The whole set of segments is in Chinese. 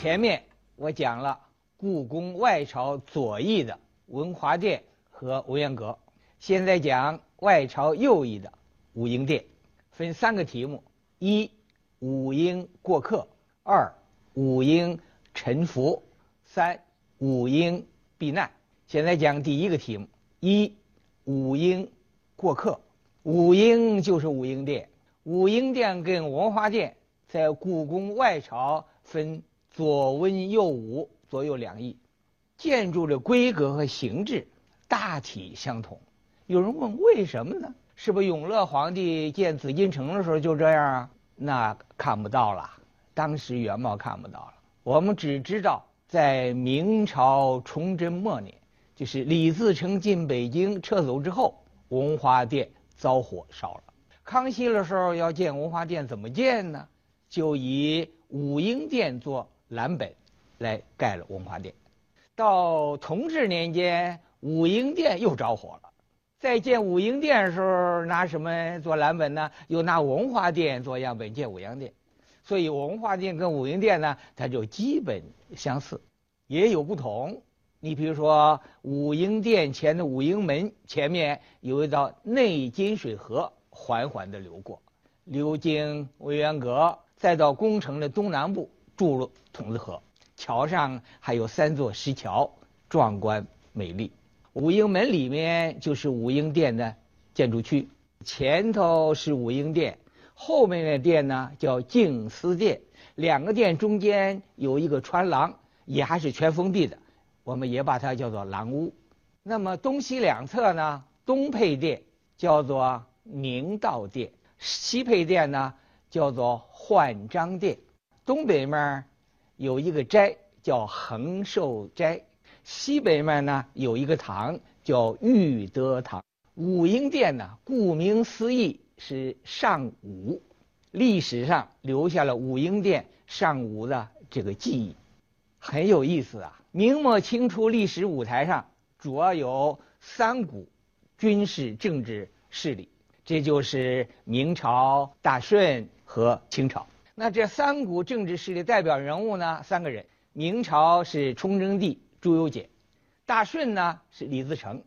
前面我讲了故宫外朝左翼的文华殿和文渊阁，现在讲外朝右翼的武英殿，分三个题目：一、武英过客；二、武英臣服；三、武英避难。现在讲第一个题目：一、武英过客。武英就是武英殿，武英殿跟文华殿在故宫外朝分。左文右武，左右两翼，建筑的规格和形制大体相同。有人问为什么呢？是不是永乐皇帝建紫禁城的时候就这样啊？那看不到了，当时原貌看不到了。我们只知道在明朝崇祯末年，就是李自成进北京撤走之后，文华殿遭火烧了。康熙的时候要建文华殿，怎么建呢？就以武英殿做。蓝本来盖了文华殿，到同治年间，武英殿又着火了。在建武英殿的时候，拿什么做蓝本呢？又拿文华殿做样本建武英殿。所以文化殿跟武英殿呢，它就基本相似，也有不同。你比如说，武英殿前的武英门前面有一道内金水河，缓缓地流过，流经文渊阁，再到宫城的东南部。注入筒子河，桥上还有三座石桥，壮观美丽。武英门里面就是武英殿的建筑区，前头是武英殿，后面的殿呢叫静思殿。两个殿中间有一个穿廊，也还是全封闭的，我们也把它叫做廊屋。那么东西两侧呢，东配殿叫做宁道殿，西配殿呢叫做焕章殿。东北面有一个斋叫恒寿斋，西北面呢有一个堂叫裕德堂。武英殿呢，顾名思义是上武，历史上留下了武英殿上武的这个记忆，很有意思啊。明末清初历史舞台上主要有三股军事政治势力，这就是明朝、大顺和清朝。那这三股政治势力代表人物呢？三个人：明朝是崇祯帝朱由检，大顺呢是李自成，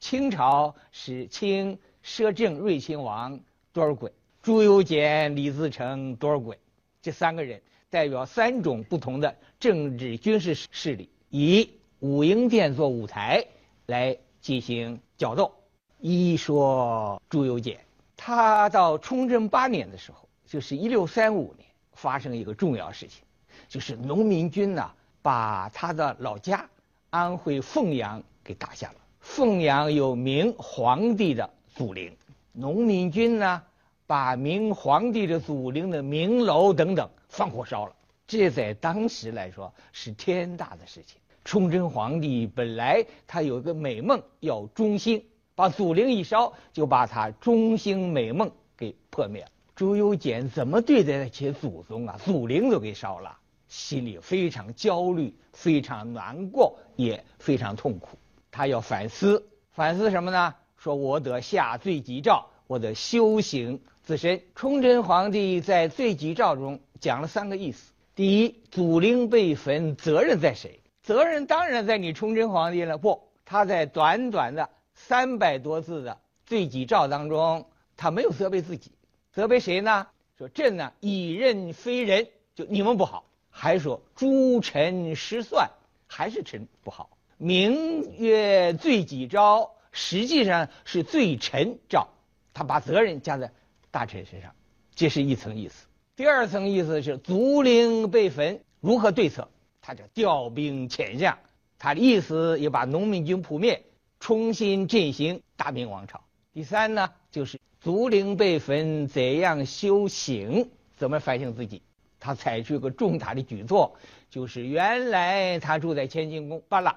清朝是清摄政睿亲王多尔衮。朱由检、李自成、多尔衮这三个人代表三种不同的政治军事势力，以武英殿做舞台来进行角斗。一说朱由检，他到崇祯八年的时候，就是一六三五年。发生一个重要事情，就是农民军呢把他的老家安徽凤阳给打下了。凤阳有明皇帝的祖陵，农民军呢把明皇帝的祖陵的明楼等等放火烧了。这在当时来说是天大的事情。崇祯皇帝本来他有一个美梦要中兴，把祖陵一烧，就把他中兴美梦给破灭了。朱由检怎么对待那些祖宗啊？祖陵都给烧了，心里非常焦虑，非常难过，也非常痛苦。他要反思，反思什么呢？说我得下罪己诏，我得修行自身。崇祯皇帝在罪己诏中讲了三个意思：第一，祖陵被焚，责任在谁？责任当然在你崇祯皇帝了。不，他在短短的三百多字的罪己诏当中，他没有责备自己。责备谁呢？说朕呢以任非人，就你们不好。还说诸臣失算，还是臣不好。明曰罪己诏，实际上是罪臣诏。他把责任加在大臣身上，这是一层意思。第二层意思是族陵被焚，如何对策？他就调兵遣将，他的意思也把农民军扑灭，重新振兴大明王朝。第三呢，就是。竹林被焚，怎样修行？怎么反省自己？他采取一个重大的举措，就是原来他住在乾清宫，搬了，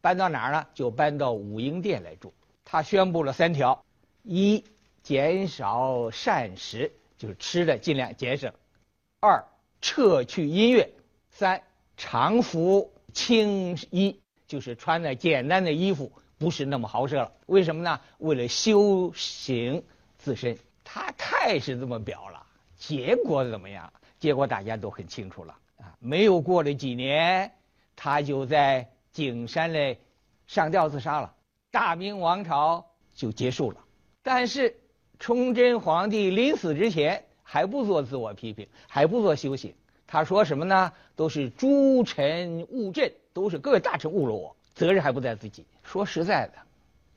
搬到哪儿呢？就搬到武英殿来住。他宣布了三条：一、减少膳食，就是吃的尽量节省；二、撤去音乐；三、常服轻衣，就是穿的简单的衣服，不是那么豪奢了。为什么呢？为了修行。自身，他态是这么表了，结果怎么样？结果大家都很清楚了。啊，没有过了几年，他就在景山嘞上吊自杀了，大明王朝就结束了。但是崇祯皇帝临死之前还不做自我批评，还不做修行。他说什么呢？都是诸臣误朕，都是各位大臣误了我，责任还不在自己。说实在的，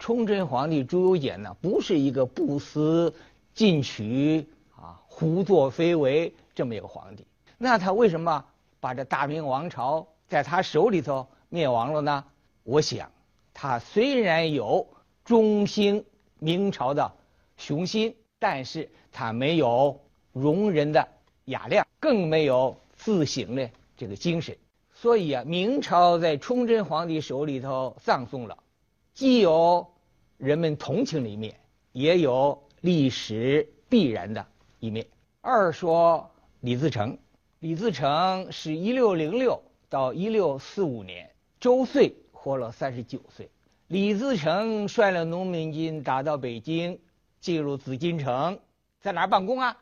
崇祯皇帝朱由检呢，不是一个不思进取啊、胡作非为这么一个皇帝。那他为什么把这大明王朝在他手里头灭亡了呢？我想，他虽然有中兴明朝的雄心，但是他没有容人的雅量，更没有。自省的这个精神，所以啊，明朝在崇祯皇帝手里头葬送了，既有人们同情的一面，也有历史必然的一面。二说李自成，李自成是一六零六到一六四五年，周岁活了三十九岁。李自成率领农民军打到北京，进入紫禁城，在哪儿办公啊？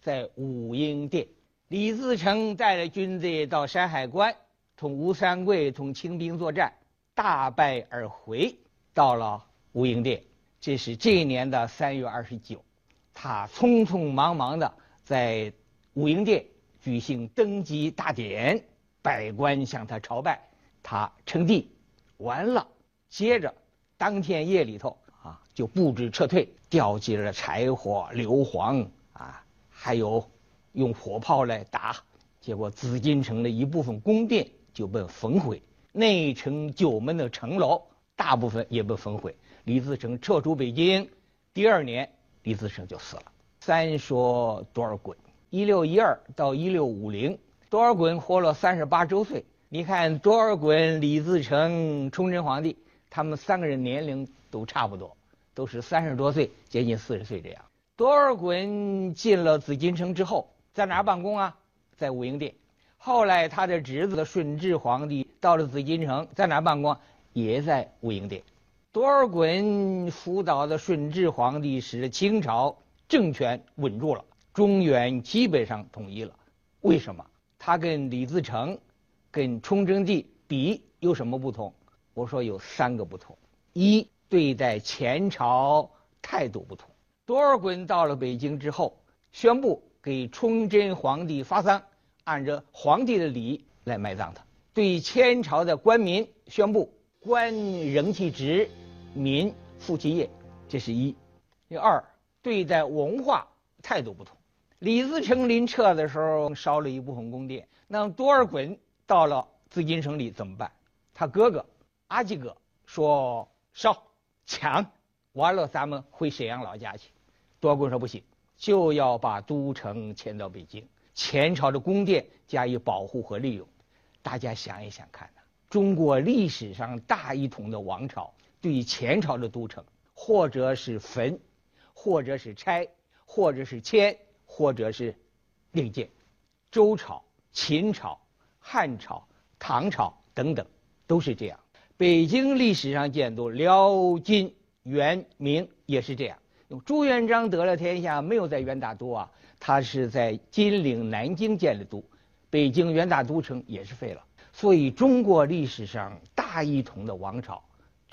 在武英殿。李自成带着军队到山海关，同吴三桂同清兵作战，大败而回，到了武英殿。这是这一年的三月二十九，他匆匆忙忙的在武英殿举行登基大典，百官向他朝拜，他称帝，完了，接着当天夜里头啊，就布置撤退，调集了柴火、硫磺啊，还有。用火炮来打，结果紫禁城的一部分宫殿就被焚毁，内城九门的城楼大部分也被焚毁。李自成撤出北京，第二年李自成就死了。三说多尔衮，一六一二到一六五零，多尔衮活了三十八周岁。你看多尔衮、李自成、崇祯皇帝，他们三个人年龄都差不多，都是三十多岁，接近四十岁这样。多尔衮进了紫禁城之后。在哪儿办公啊？在武英殿。后来他的侄子顺治皇帝到了紫禁城，在哪儿办公？也在武英殿。多尔衮辅导的顺治皇帝使清朝政权稳住了，中原基本上统一了。为什么？他跟李自成、跟崇祯帝比有什么不同？我说有三个不同：一，对待前朝态度不同。多尔衮到了北京之后，宣布。给崇祯皇帝发丧，按照皇帝的礼来埋葬他。对前朝的官民宣布：官仍其职，民复其业。这是一。第二，对待文化态度不同。李自成临撤的时候烧了一部分宫殿，那多尔衮到了紫禁城里怎么办？他哥哥阿济格说：“烧抢，完了咱们回沈阳老家去。”多尔衮说：“不行。”就要把都城迁到北京，前朝的宫殿加以保护和利用。大家想一想看呐，中国历史上大一统的王朝对前朝的都城，或者是焚，或者是拆，或者是迁，或者是另建。周朝、秦朝、汉朝、唐朝等等都是这样。北京历史上建都，辽、金、元、明也是这样。朱元璋得了天下，没有在元大都啊，他是在金陵、南京建的都，北京元大都城也是废了。所以中国历史上大一统的王朝，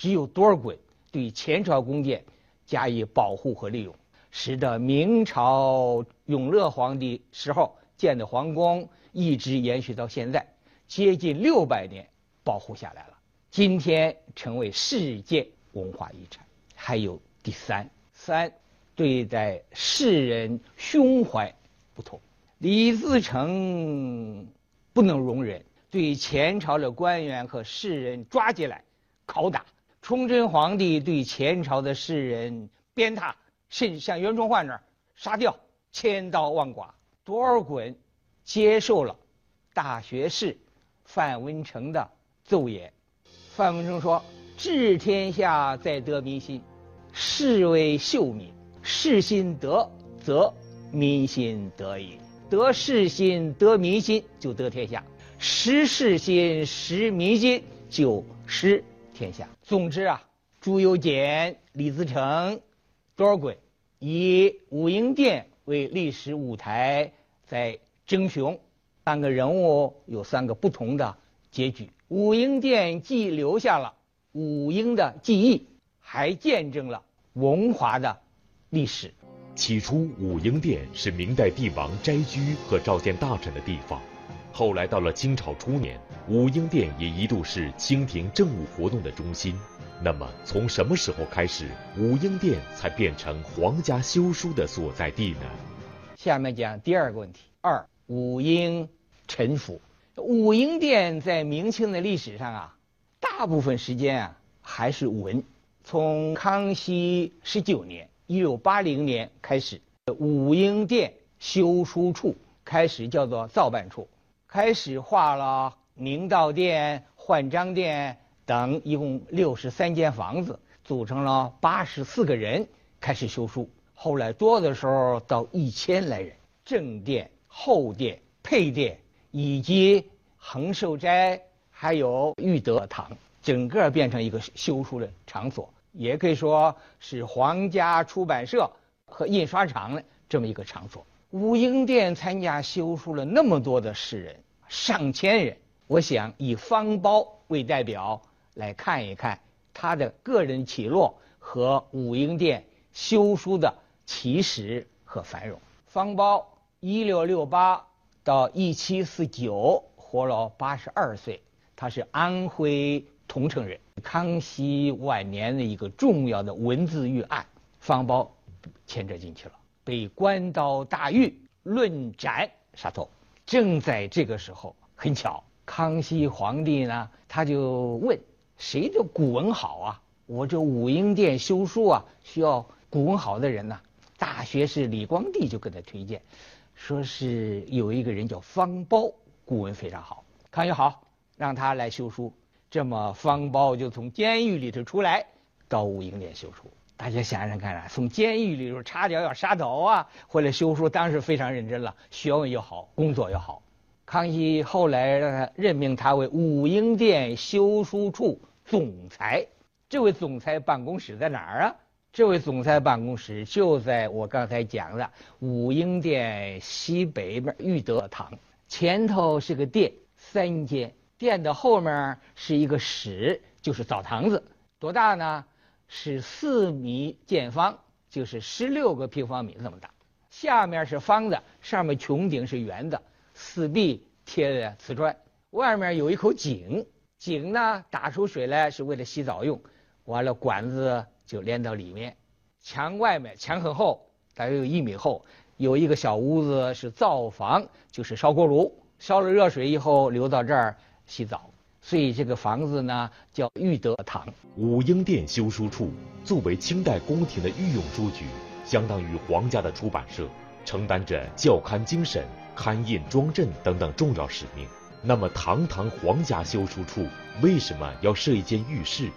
只有多尔衮对前朝宫殿加以保护和利用，使得明朝永乐皇帝时候建的皇宫一直延续到现在，接近六百年保护下来了，今天成为世界文化遗产。还有第三。三，对待世人胸怀不同。李自成不能容忍对前朝的官员和世人抓起来拷打。崇祯皇帝对前朝的士人鞭挞，甚至像袁崇焕那儿杀掉，千刀万剐。多尔衮接受了大学士范文成的奏言。范文成说：“治天下在得民心。”士为秀民，士心得则民心得矣。得士心，得民心，就得天下；失士心，失民心，就失天下。总之啊，朱由检、李自成、多尔衮以武英殿为历史舞台，在争雄，三个人物有三个不同的结局。武英殿既留下了武英的记忆，还见证了文华的历史。起初，武英殿是明代帝王斋居和召见大臣的地方。后来到了清朝初年，武英殿也一度是清廷政务活动的中心。那么，从什么时候开始，武英殿才变成皇家修书的所在地呢？下面讲第二个问题：二武英臣服。武英殿在明清的历史上啊，大部分时间啊还是文。从康熙十九年（一六八零年）开始，武英殿修书处开始叫做造办处。开始画了明道殿、焕章殿等，一共六十三间房子，组成了八十四个人开始修书。后来多的时候到一千来人。正殿、后殿、配殿以及恒寿斋，还有裕德堂，整个变成一个修书的场所，也可以说是皇家出版社和印刷厂的这么一个场所。武英殿参加修书了那么多的士人，上千人。我想以方苞为代表来看一看他的个人起落和武英殿修书的起始和繁荣。方苞一六六八到一七四九，活了八十二岁。他是安徽桐城人。康熙晚年的一个重要的文字狱案，方苞牵扯进去了。被关到大狱论斩杀头，正在这个时候，很巧，康熙皇帝呢，他就问谁的古文好啊？我这武英殿修书啊，需要古文好的人呐。大学士李光地就给他推荐，说是有一个人叫方苞，古文非常好。康熙好，让他来修书。这么方苞就从监狱里头出来，到武英殿修书。大家想想看啊，从监狱里头差点要杀头啊，回来修书，当时非常认真了，学问又好，工作又好。康熙后来让他任命他为武英殿修书处总裁。这位总裁办公室在哪儿啊？这位总裁办公室就在我刚才讲的武英殿西北面裕德堂前头是个殿，三间殿的后面是一个室，就是澡堂子，多大呢？是四米见方，就是十六个平方米这么大。下面是方的，上面穹顶是圆的，四壁贴的瓷砖。外面有一口井，井呢打出水来是为了洗澡用。完了管子就连到里面。墙外面墙很厚，大约有一米厚，有一个小屋子是灶房，就是烧锅炉，烧了热水以后流到这儿洗澡。所以这个房子呢叫裕德堂。武英殿修书处作为清代宫廷的御用书局，相当于皇家的出版社，承担着校刊精神、刊印装帧等等重要使命。那么，堂堂皇家修书处为什么要设一间浴室？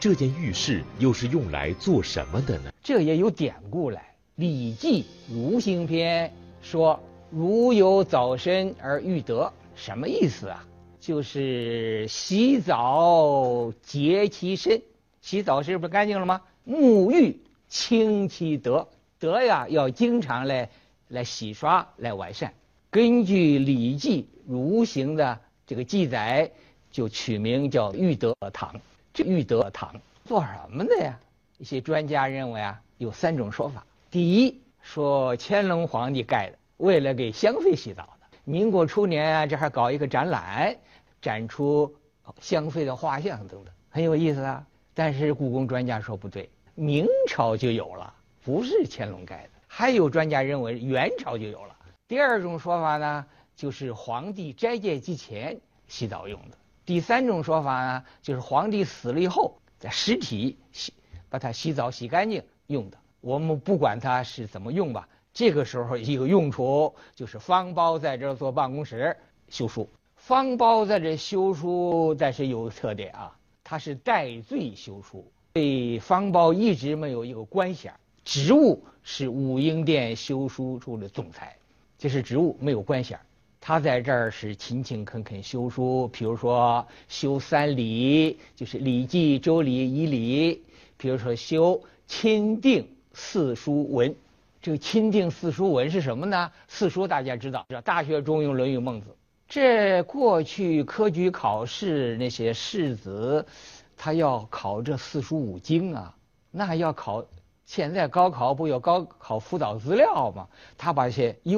这间浴室又是用来做什么的呢？这也有典故来，《礼记·如行篇》说：“如有早身而欲得”，什么意思啊？就是洗澡洁其身，洗澡是不是干净了吗？沐浴清其德，德呀要经常来来洗刷来完善。根据《礼记·如行》的这个记载，就取名叫玉德堂。这玉德堂做什么的呀？一些专家认为啊，有三种说法。第一，说乾隆皇帝盖的，为了给香妃洗澡。民国初年啊，这还搞一个展览。展出香妃的画像等等，很有意思啊。但是故宫专家说不对，明朝就有了，不是乾隆盖的。还有专家认为元朝就有了。第二种说法呢，就是皇帝斋戒之前洗澡用的。第三种说法呢，就是皇帝死了以后，在尸体洗，把它洗澡洗干净用的。我们不管它是怎么用吧，这个时候一个用处就是方苞在这儿做办公室修书。方苞在这修书，但是有特点啊，他是戴罪修书。对方苞一直没有一个官衔，职务是武英殿修书处的总裁，这是职务，没有官衔。他在这儿是勤勤恳恳修书，比如说修三礼，就是《礼记》《周礼》《仪礼》；比如说修钦定四书文。这个钦定四书文是什么呢？四书大家知道，《大学》《中庸》《论语》《孟子》。这过去科举考试那些士子，他要考这四书五经啊，那要考。现在高考不有高考辅导资料吗？他把一些优。